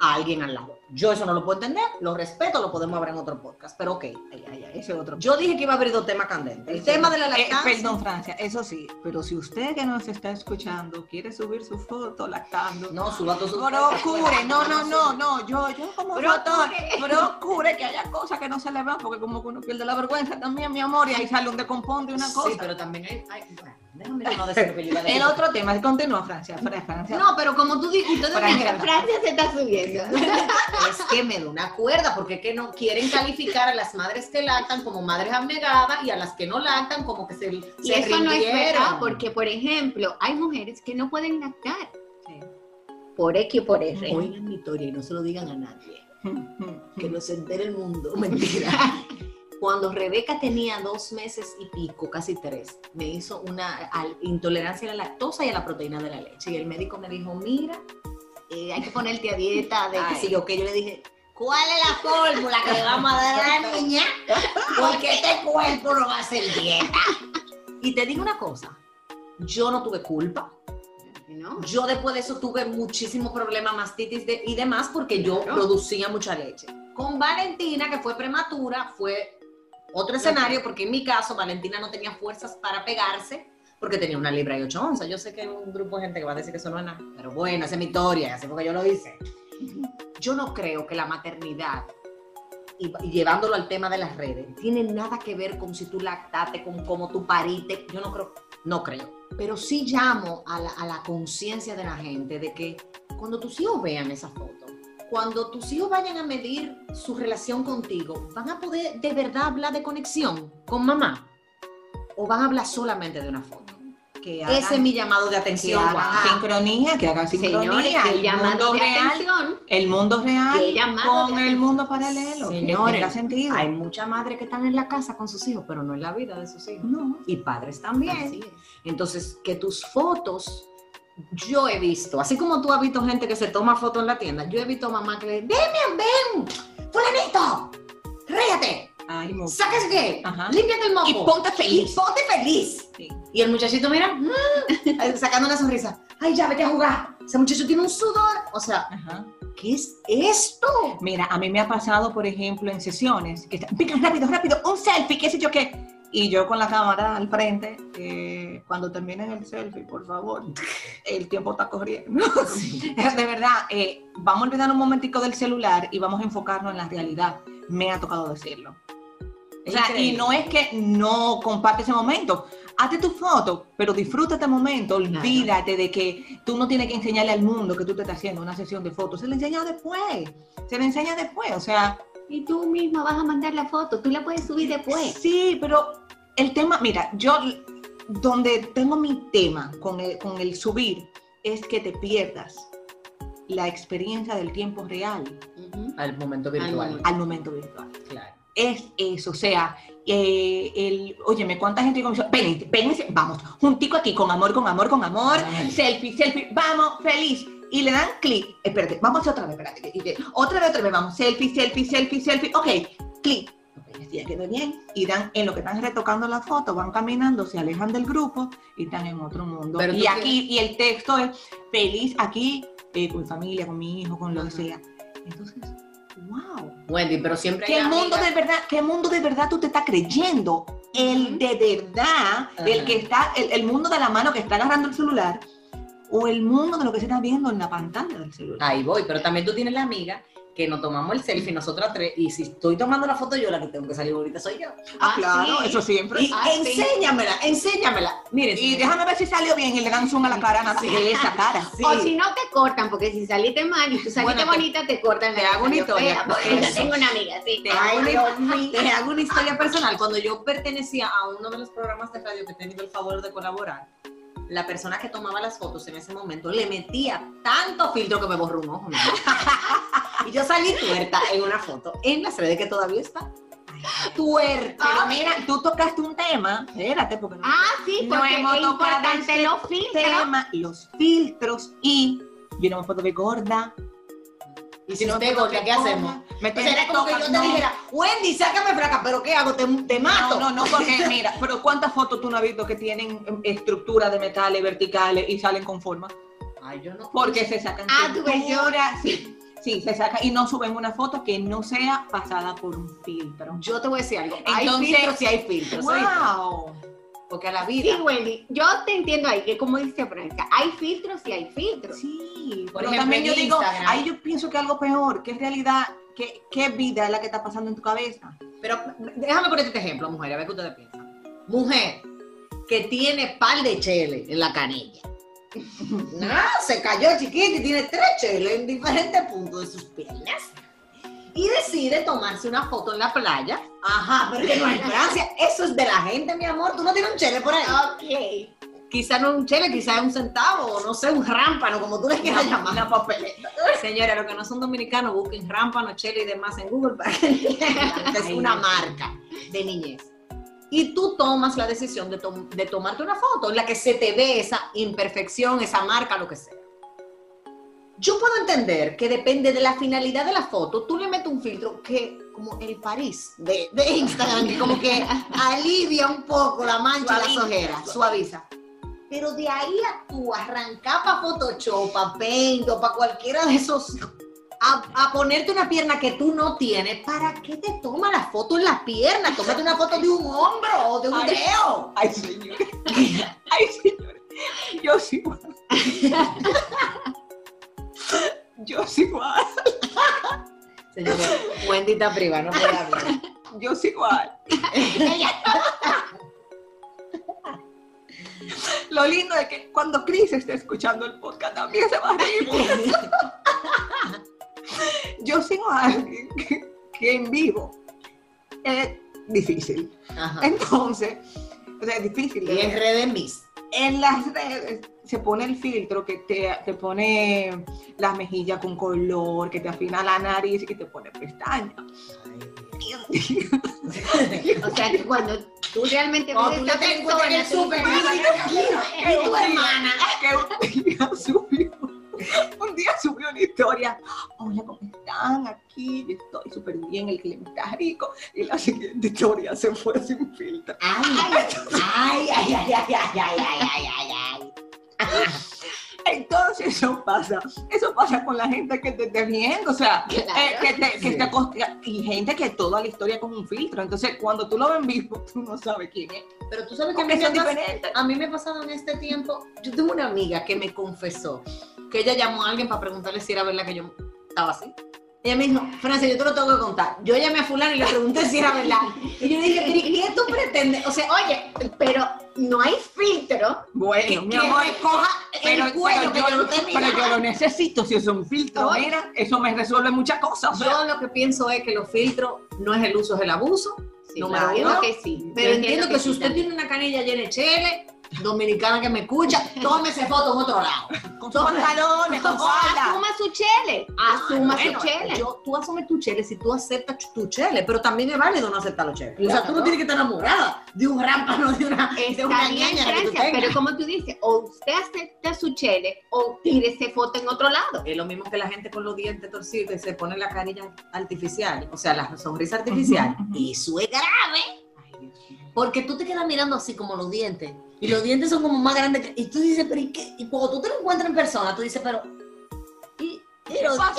a alguien al lado. Yo eso no lo puedo entender, lo respeto, lo podemos hablar en otro podcast, pero ok. Ay, ay, ay, ese otro. Yo dije que iba a abrir dos temas candentes. El tema de la Eh, lactancia. perdón, Francia, eso sí, pero si usted que nos está escuchando quiere subir su foto lactando, no, suba tu procure, no, no, no, *laughs* no, yo, yo como fotógrafo, procure que haya cosas que no se le vean, porque como que uno pierde la vergüenza también, mi amor, y ahí sale un descomponte una cosa. Sí, pero también hay. Déjame yo no decir lo que yo iba a decir. El otro tema, continúa Francia, Fra- Francia. No, pero como tú dijiste, Francia. Francia se está subiendo. es que me da una cuerda, porque es que no quieren calificar a las madres que lactan como madres abnegadas y a las que no lactan como que se, Y se eso no es verdad, porque, por ejemplo, hay mujeres que no pueden lactar Sí. por X o por R. Oigan mi historia y no se lo digan a nadie. *laughs* que no se entere el mundo. *laughs* Mentira. *laughs* Cuando Rebeca tenía dos meses y pico, casi tres, me hizo una intolerancia a la lactosa y a la proteína de la leche. Y el médico me dijo, mira, eh, hay que ponerte a dieta de que si yo que yo le dije, ¿cuál es la fórmula que le vamos a dar a la niña? Porque este cuerpo no va a hacer dieta. Y te digo una cosa, yo no tuve culpa. ¿No? Yo después de eso tuve muchísimos problemas, mastitis de- y demás, porque yo Claro. producía mucha leche. Con Valentina, que fue prematura, fue otro escenario, porque en mi caso Valentina no tenía fuerzas para pegarse, porque tenía una libra y ocho onzas. Yo sé que hay un grupo de gente que va a decir que eso no es nada, pero bueno, esa es mi historia, así porque yo lo hice. Yo no creo que la maternidad, y, y llevándolo al tema de las redes, tiene nada que ver con si tú lactaste, con cómo tú pariste. Yo no creo, no creo. Pero sí llamo a la, a la conciencia de la gente de que cuando tus hijos vean esa foto, cuando tus hijos vayan a medir su relación contigo, ¿van a poder de verdad hablar de conexión con mamá? ¿O van a hablar solamente de una foto? Que Ese es hagan- mi llamado de que atención. hagan Guau. sincronía, que hagan sincronía. el el mundo real, atención. el mundo real Que con el mundo paralelo. que Señores, sentido. Hay muchas madres que están en la casa con sus hijos, pero no en la vida de sus hijos. No. Y padres también. Entonces, que tus fotos, yo he visto, así como tú has visto gente que se toma fotos en la tienda, yo he visto mamá que le ven, ven, fulanito, ríete, Ay, sáquese qué, límpiate el moco. Y ponte feliz. Y ponte feliz. Sí. Y el muchachito, mira, mm, *laughs* sacando una sonrisa. Ay, ya, vete a jugar. Ese muchacho tiene un sudor. O sea, Ajá. ¿qué es esto? Mira, a mí me ha pasado, por ejemplo, en sesiones, que está, rápido, rápido, un selfie, qué sé yo qué. Y yo con la cámara al frente, eh, cuando terminen el selfie, por favor, *laughs* el tiempo está corriendo. *laughs* De verdad, eh, vamos a olvidar un momentico del celular y vamos a enfocarnos en la realidad. Me ha tocado decirlo. O sea, y no es que no comparte ese momento. Hazte tu foto, pero disfruta este momento. Olvídate de que tú no tienes que enseñarle al mundo que tú te estás haciendo una sesión de fotos. Se le enseña después. Se le enseña después. O sea, Y tú misma vas a mandar la foto, tú la puedes subir después. sí, pero el tema, mira, yo donde tengo mi tema con el, con el subir es que te pierdas la experiencia del tiempo real Ujú. Al momento virtual. al momento virtual. Claro. es eso, o sea, eh, el, óyeme, ¿cuánta gente comenzó? Ven, ven, vamos, juntico aquí, con amor, con amor, con amor, Ay. selfie, selfie, vamos, feliz. Y le dan clic, espérate, vamos otra vez, espérate, otra vez, otra vez, vamos, selfie, selfie, selfie, selfie, ok, clic. Ok, ya quedó bien. Y dan, en lo que están retocando la foto, van caminando, se alejan del grupo y están en otro mundo. Pero y aquí, y el texto es feliz aquí, eh, con mi familia, con mi hijo, con lo que sea. Entonces, wow. Wendy, pero siempre hay ¿Qué mundo amigas- de verdad, qué mundo de verdad tú te estás creyendo? El de verdad, el que está, el, el mundo de la mano que está agarrando el celular, o el mundo de lo que se está viendo en la pantalla del celular. Ahí voy, pero también tú tienes la amiga que nos tomamos el selfie nosotras tres y si estoy tomando la foto yo la que tengo que salir bonita soy yo. Ah, claro, sí. eso siempre. Y Ah, sí. enséñamela, enséñamela. Miren, Y déjame ver si salió bien y le dan zoom a la cara, nada, esa cara. *laughs* Sí. O si no te cortan, porque si saliste mal y tú saliste Bueno, bonita, te cortan te hago una historia, yo tengo una amiga, sí. Te hago, una, *laughs* te hago una historia personal. Cuando yo pertenecía a uno de los programas de radio que he tenido el favor de colaborar, la persona que tomaba las fotos en ese momento le metía tanto filtro que me borró un ojo. *laughs* y yo salí tuerta en una foto en las redes que todavía está. Tuerta. Pero mira, tú tocaste un tema, espérate, porque no, Ah, sí, no porque hemos es importante ese los filtros. tema, los filtros y yo no me puedo ver gorda. Y si no te ver ¿qué hacemos? Me O sea, era como que yo te dijera, Wendy, sácame fraca, pero ¿qué hago? Te, te mato. No, no, no, porque *laughs* mira, pero ¿cuántas fotos tú no has visto que tienen em, estructura de metales verticales y salen con forma? Ay, yo no. Porque se sacan Ah, tu versión. textura, *laughs* sí, sí, se sacan y no suben una foto que no sea pasada por un filtro. Yo te voy a decir algo. Entonces- hay filtros y hay filtros. Wow. Porque a la Sí, vida. Wendy, yo te entiendo ahí, que como dice Franca, hay filtros y hay filtros. Sí, Por pero ejemplo, también yo en digo, Instagram. ahí yo pienso que algo peor, que en realidad, ¿qué, qué vida es la que está pasando en tu cabeza? Pero déjame poner este ejemplo, mujer, a ver qué ustedes piensan. Mujer que tiene par de cheles en la canilla. *laughs* Ah, se cayó chiquita y tiene tres cheles en diferentes puntos de sus piernas. Y decide tomarse una foto en la playa. Ajá, pero que no hay Francia. Eso es de la gente, mi amor. Tú no tienes un chele por ahí. Ok. quizá no un chele, quizá es un centavo, o no sé, un rámpano, como tú le quieras llamar. Una papeleta. Señora, los que no son dominicanos, busquen rámpano, chele y demás en Google para que *laughs* es una marca de niñez. Y tú tomas la decisión de, tom- de tomarte una foto en la que se te ve esa imperfección, esa marca, lo que sea. Yo puedo entender que depende de la finalidad de la foto, tú le metes un filtro que, como el París de, de Instagram, que como que *laughs* alivia un poco la mancha y las Suaviza. ojeras, suaviza. Pero de ahí a tú arrancar para Photoshop, para Paint o para cualquiera de esos, a, a ponerte una pierna que tú no tienes, ¿para qué te toma la foto en la pierna? Tómate una foto de un hombro o de un Ay. dedo. Ay, señores. Ay, señores. Yo sí. *laughs* Yo sí igual. Señores, Wendy está privada, no puede hablar. Yo sí igual. *laughs* Lo lindo es que cuando Chris esté escuchando el podcast también se va a reír. *laughs* Yo sigo a alguien que, que en vivo es difícil. Ajá. Entonces, o sea, es difícil. Y en redes mis. En las redes se pone el filtro que te, te pone las mejillas con color, que te afina la nariz y que te pone pestañas. O sea, que cuando tú realmente ves esta en el persona, tú súper, dices, mira, y tu hermana. que subió, *laughs* un día subió una historia. Hola, ¿cómo están? Aquí estoy súper bien, el clima está rico. Y la siguiente historia se fue sin filtro. Ay, ay, ay, ay, ay, ay, ay, ay, ay, ay. Entonces eso pasa, eso pasa con la gente que te esté viendo, o sea, Claro. eh, que te, que Sí. te acost- y gente que toda la historia con un filtro, entonces cuando tú lo ves vivo, *laughs* tú no sabes quién es, Pero tú sabes que me son pasa- diferentes. a mí me ha pasado en este tiempo, yo tengo una amiga que me confesó que ella llamó a alguien para preguntarle si era verdad que yo estaba así. Ella me dijo, Francia, yo te lo tengo que contar. Yo llamé a fulano y le pregunté si era verdad. Y yo le dije, "¿Pero ¿y qué tú pretendes? O sea, oye, pero no hay filtro. Bueno, mi que amor, recoja pero, el cuello pero que yo, yo tenía. pero yo lo necesito, si es un filtro, mira, eso me resuelve muchas cosas. o sea, Yo lo que pienso es que los filtros no es el uso, es el abuso. Sí, Número claro uno, que sí. Pero entiendo que si usted tiene una canilla llena de chele, dominicana que me escucha, tómese foto en otro lado. con sus pantalones, con falda. asuma su chele, asuma Bueno, su chele. yo- tú asumes tu chele si tú aceptas tu chele, pero también es válido no aceptar los cheles. O sea, tú no tienes que estar enamorada de un rámpano, de una, de una ñaña que tú tengas. pero como tú dices, o usted acepta su chele o tírese foto en otro lado. Es lo mismo que la gente con los dientes torcidos y se pone la carilla artificial, o sea, la sonrisa artificial. Eso es grave. Porque tú te quedas mirando así como los dientes. Y los dientes son como más grandes. que- y tú dices, pero ¿y qué? Y cuando tú te lo encuentras en persona, tú dices, pero. ¿Y, y los- *laughs* pasó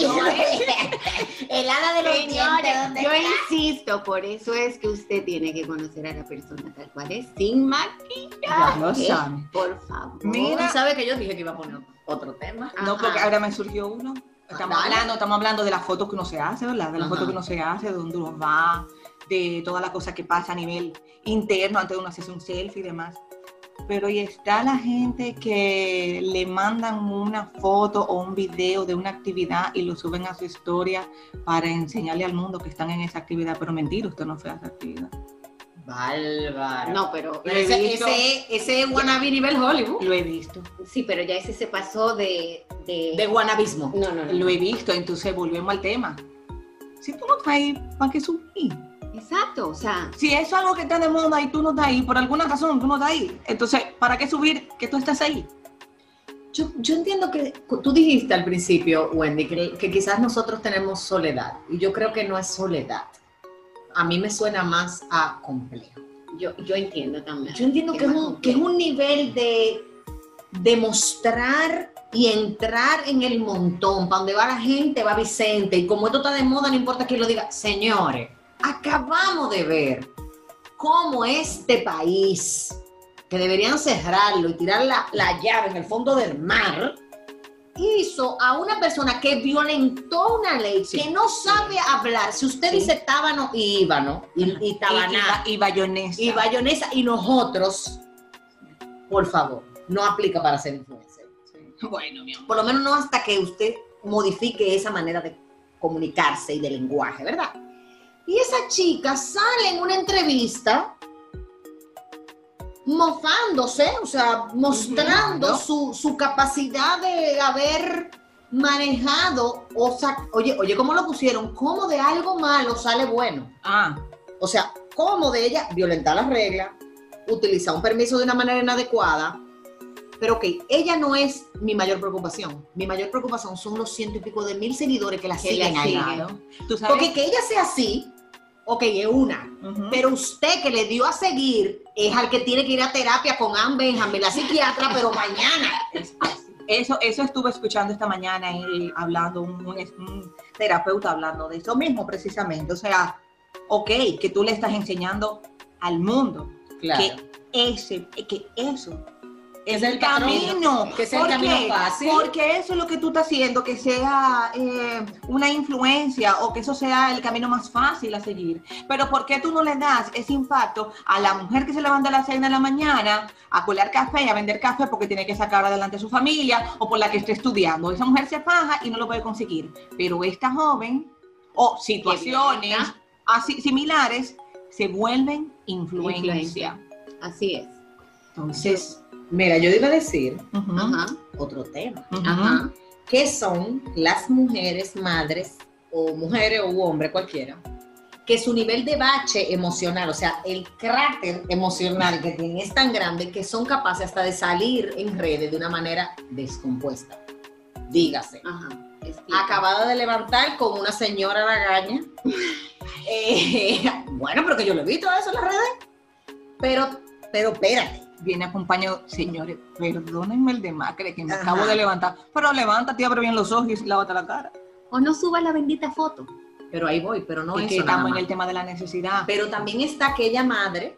el hada de los dientes. Señores, ¿dónde yo está? insisto, por eso es que usted tiene que conocer a la persona tal cual es, sin maquillaje. Ya lo sabe. Por favor. Mira. ¿Tú sabes que yo dije que iba a poner otro tema? No, Ajá. porque ahora me surgió uno. Estamos Dale. hablando, estamos hablando de las fotos que uno se hace, ¿verdad? De las Ajá. fotos que uno se hace, de dónde uno va, de todas las cosas que pasa a nivel interno antes de uno hacerse un selfie y demás. Pero y está la gente que le mandan una foto o un video de una actividad y lo suben a su historia para enseñarle al mundo que están en esa actividad, pero mentira, usted no fue a esa actividad. Bárbaro. No, pero ese, ese, ese es wannabe nivel Hollywood. Lo he visto, sí, pero ya ese se pasó de. de... De guanabismo. No, no, no. lo he visto, entonces volvemos al tema. Si tú no ahí, ¿para qué subir? Exacto, o sea, Si eso es algo que está de moda y tú no estás ahí, por alguna razón tú no estás ahí, entonces, ¿para qué subir que tú estás ahí? Yo, yo entiendo que tú dijiste al principio, Wendy, que, que quizás nosotros tenemos soledad. Y yo creo que no es soledad. A mí me suena más a complejo. yo, yo entiendo también. Yo entiendo que es, un, que es un nivel de demostrar y entrar en el montón, para donde va la gente, va Vicente, y como esto está de moda, no importa quién lo diga, señores, acabamos de ver cómo este país, que deberían cerrarlo y tirar la, la llave en el fondo del mar, hizo a una persona que violentó una ley, Sí. que no sabe hablar. Si usted Sí. dice tábano y íbano, y, y tabaná, y, y bayonesa. y bayonesa y nosotros, por favor, no aplica para ser influencer. Bueno, mi amor. Por lo menos no hasta que usted modifique esa manera de comunicarse y de lenguaje, ¿verdad? Y esa chica sale en una entrevista mofándose, o sea, mostrando su, su capacidad de haber manejado, o sea, oye, oye, ¿cómo lo pusieron? ¿Cómo de algo malo sale bueno? Ah, O sea, ¿cómo de ella violentar las reglas, utilizar un permiso de una manera inadecuada? Pero ok, ella no es mi mayor preocupación. Mi mayor preocupación son los ciento y pico de mil seguidores que la Que siguen ahí. Porque que ella sea así, ok, es una. Pero usted que le dio a seguir es al que tiene que ir a terapia con Anne Benjamin, la psiquiatra, pero mañana. Eso, eso estuve escuchando esta mañana y hablando, un, un- un terapeuta hablando de eso mismo precisamente. O sea, ok, que tú le estás enseñando al mundo que ese, que eso Es el camino. que es el ¿Por camino fácil. Porque eso es lo que tú estás haciendo, que sea eh, una influencia o que eso sea el camino más fácil a seguir. Pero ¿por qué tú no le das ese impacto a la mujer que se levanta a las 6 de la mañana a colar café y a vender café porque tiene que sacar adelante a su familia o por la que esté estudiando? Esa mujer se faja y no lo puede conseguir. Pero esta joven o situaciones así similares se vuelven influencia. Influencia. Así es. Entonces, Mira, yo iba a decir. Otro tema. ¿Qué son las mujeres madres o mujeres o hombre cualquiera? Que su nivel de bache emocional, o sea, el cráter emocional que tienen es tan grande que son capaces hasta de salir en redes de una manera descompuesta. Dígase. Ajá. Acabada de levantar con una señora lagaña. *laughs* Eh, bueno, pero que yo lo he visto eso en las redes. Pero, pero espérate. Viene acompañado, señores, perdónenme el demacre que me Ajá. acabo de levantar, pero levántate, abre bien los ojos y lávate la cara. O no suba la bendita foto. Pero ahí voy, pero no y eso que estamos en el tema de la necesidad. Pero también está aquella madre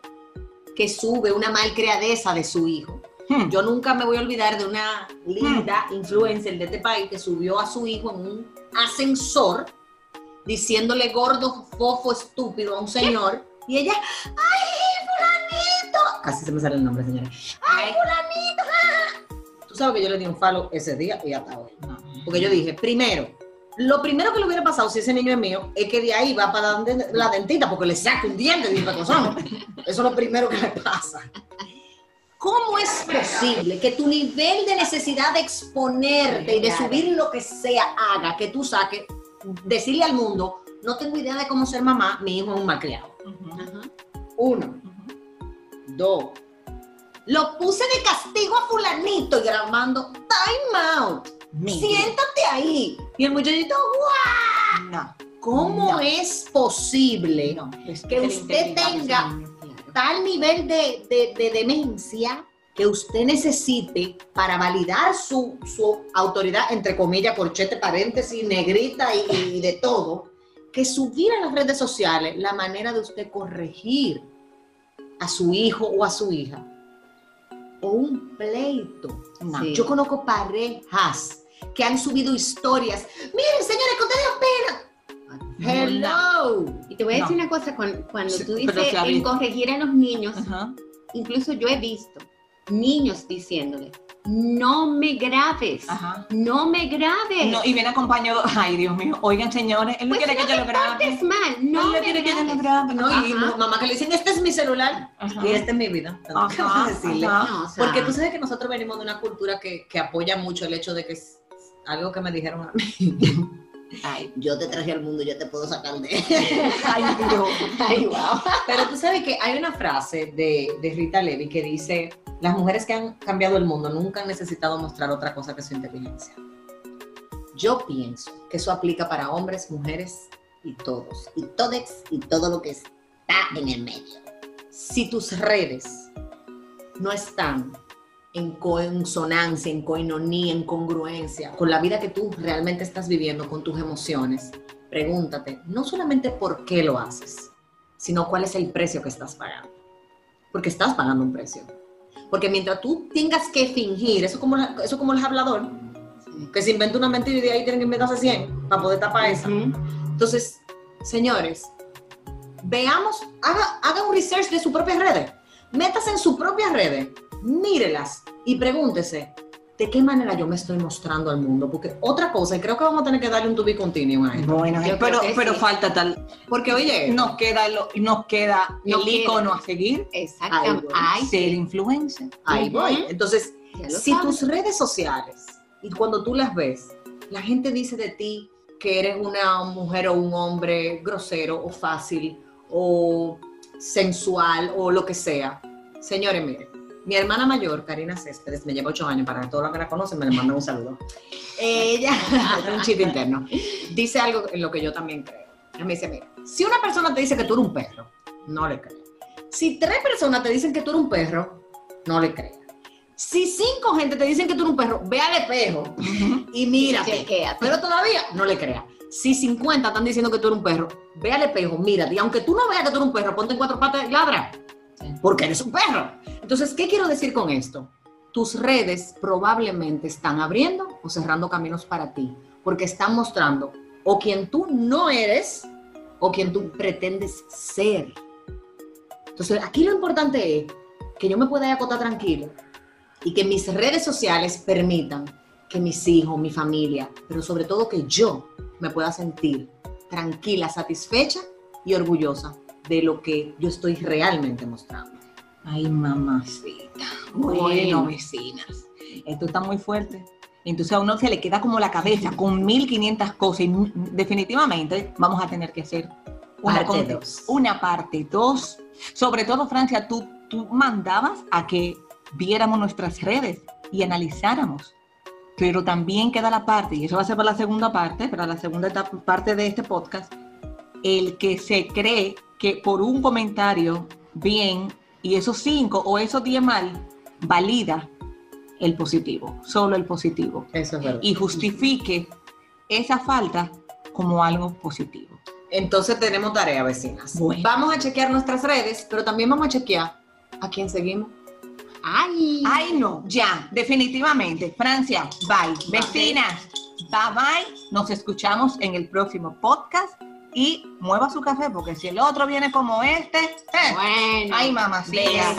que sube una malcriadeza de su hijo. Hmm. Yo nunca me voy a olvidar de una linda influencer de este país que subió a su hijo en un ascensor diciéndole gordo, fofo, estúpido a un señor. Y ella, ¡ay, Casi se me sale el nombre, señora. ¡Ay, fulanito! ah". Tú sabes que yo le di un falo ese día y hasta hoy. No. Porque yo dije, primero, lo primero que le hubiera pasado si ese niño es mío es que de ahí va para donde la dentita porque le saque un diente de. *laughs* Eso es lo primero que le pasa. ¿Cómo es posible que tu nivel de necesidad de exponerte y de subir lo que sea haga que tú saques, decirle al mundo, no tengo idea de cómo ser mamá, mi hijo es un malcriado? Ajá. Uno. Lo puse de castigo a fulanito y grabando time out. Siéntate ahí. Y el muchachito, ¡guau! No, ¿Cómo No. es posible no. es Que usted tenga- niño. tal nivel de, de- de demencia que usted necesite para validar su, su autoridad, entre comillas, corchete, paréntesis, negrita y, y de todo, que subir a las redes sociales la manera de usted corregir a su hijo o a su hija o un pleito. No. Sí. Yo conozco parejas que han subido historias. Miren, señores, que ustedes opinan. Hello. Y te voy a decir No. una cosa, cuan- cuando, Sí, tú dices en corregir a los niños, Ajá. incluso yo he visto niños diciéndole, no me grabes, Ajá. no me grabes. No, y viene acompañado, ay Dios mío, oigan señores, él no Pues quiere no que yo lo grabe. portes mal, no él no me quiere que yo lo grabes. grabe. No, y mamá que le dicen, este es mi celular Ajá. y esta es mi vida. Que Ajá, *laughs* decirle. No, o sea, Porque tú sabes que nosotros venimos de una cultura que, que apoya mucho el hecho de que es algo que me dijeron a mí. *laughs* Ay, Yo te traje al mundo, yo te puedo sacar de. *laughs* ay Dios. Ay, wow. Pero tú sabes que hay una frase de, de Rita Levi que dice: Las mujeres que han cambiado el mundo nunca han necesitado mostrar otra cosa que su inteligencia. Yo pienso que eso aplica para hombres, mujeres y todos, y todex y todo lo que está en el medio. Si tus redes no están en consonancia, en coinonía, en congruencia con la vida que tú realmente estás viviendo, con tus emociones, pregúntate no solamente por qué lo haces, sino cuál es el precio que estás pagando. Porque estás pagando un precio. Porque mientras tú tengas que fingir, eso como, la- eso como el hablador, que se inventa una mentira y de ahí tienen que inventarse 100 para poder tapar esa. Entonces, señores, veamos, haga, haga un research de sus propias redes. Métase en sus propias redes, mírelas y pregúntese, de qué manera yo me estoy mostrando al mundo. Porque otra cosa, y creo que vamos a tener que darle un tubi continuo a esto. Bueno, Yo pero, pero sí. falta tal. Porque, oye, Nos queda, lo, nos queda el queda. icono a seguir, Exactamente. Ay, ser influencer. ahí voy. Entonces, si sabes. tus redes sociales, y cuando tú las ves, la gente dice de ti que eres una mujer o un hombre grosero o fácil o sensual o lo que sea. Señores, miren, mi hermana mayor, Karina Céspedes, me lleva ocho años, para todos los que la conocen me le mandan un saludo. Ella, *laughs* un chiste interno, dice algo en lo que yo también creo. Ella me dice, mira, si una persona te dice que tú eres un perro, no le creas. Si tres personas te dicen que tú eres un perro, no le creas. Si cinco gente te dicen que tú eres un perro, ve al espejo y mírate. Chequéate. Pero todavía no le creas. Si 50 están diciendo que tú eres un perro, ve al espejo, mírate. Y aunque tú no veas que tú eres un perro, ponte en cuatro patas y ladra. Porque eres un perro. Entonces, ¿qué quiero decir con esto? Tus redes probablemente están abriendo o cerrando caminos para ti. Porque están mostrando o quien tú no eres o quien tú pretendes ser. Entonces, aquí lo importante es que yo me pueda acotar tranquilo y que mis redes sociales permitan que mis hijos, mi familia, pero sobre todo que yo me pueda sentir tranquila, satisfecha y orgullosa de lo que yo estoy realmente mostrando. Ay, mamacita. Bueno, Bueno. vecinas. Esto está muy fuerte. Entonces a uno se le queda como la cabeza con 1500 cosas y definitivamente vamos a tener que hacer una, Parte con- dos. una parte 2. Sobre todo, Francia, tú, tú mandabas a que viéramos nuestras redes y analizáramos. Pero también queda la parte, y eso va a ser para la segunda parte, para la segunda etapa- parte de este podcast, el que se cree que por un comentario bien y esos cinco o esos diez mal, valida el positivo, solo el positivo, Eso es verdad. y justifique esa falta como algo positivo. Entonces tenemos tarea, vecinas. Bueno. Vamos a chequear nuestras redes, pero también vamos a chequear a quién seguimos. Ay, Ay, no, ya, definitivamente. Francia, bye. Vecinas, bye bye. Nos escuchamos en el próximo podcast y mueva su café porque si el otro viene como este, eh, bueno. ay, mamacita.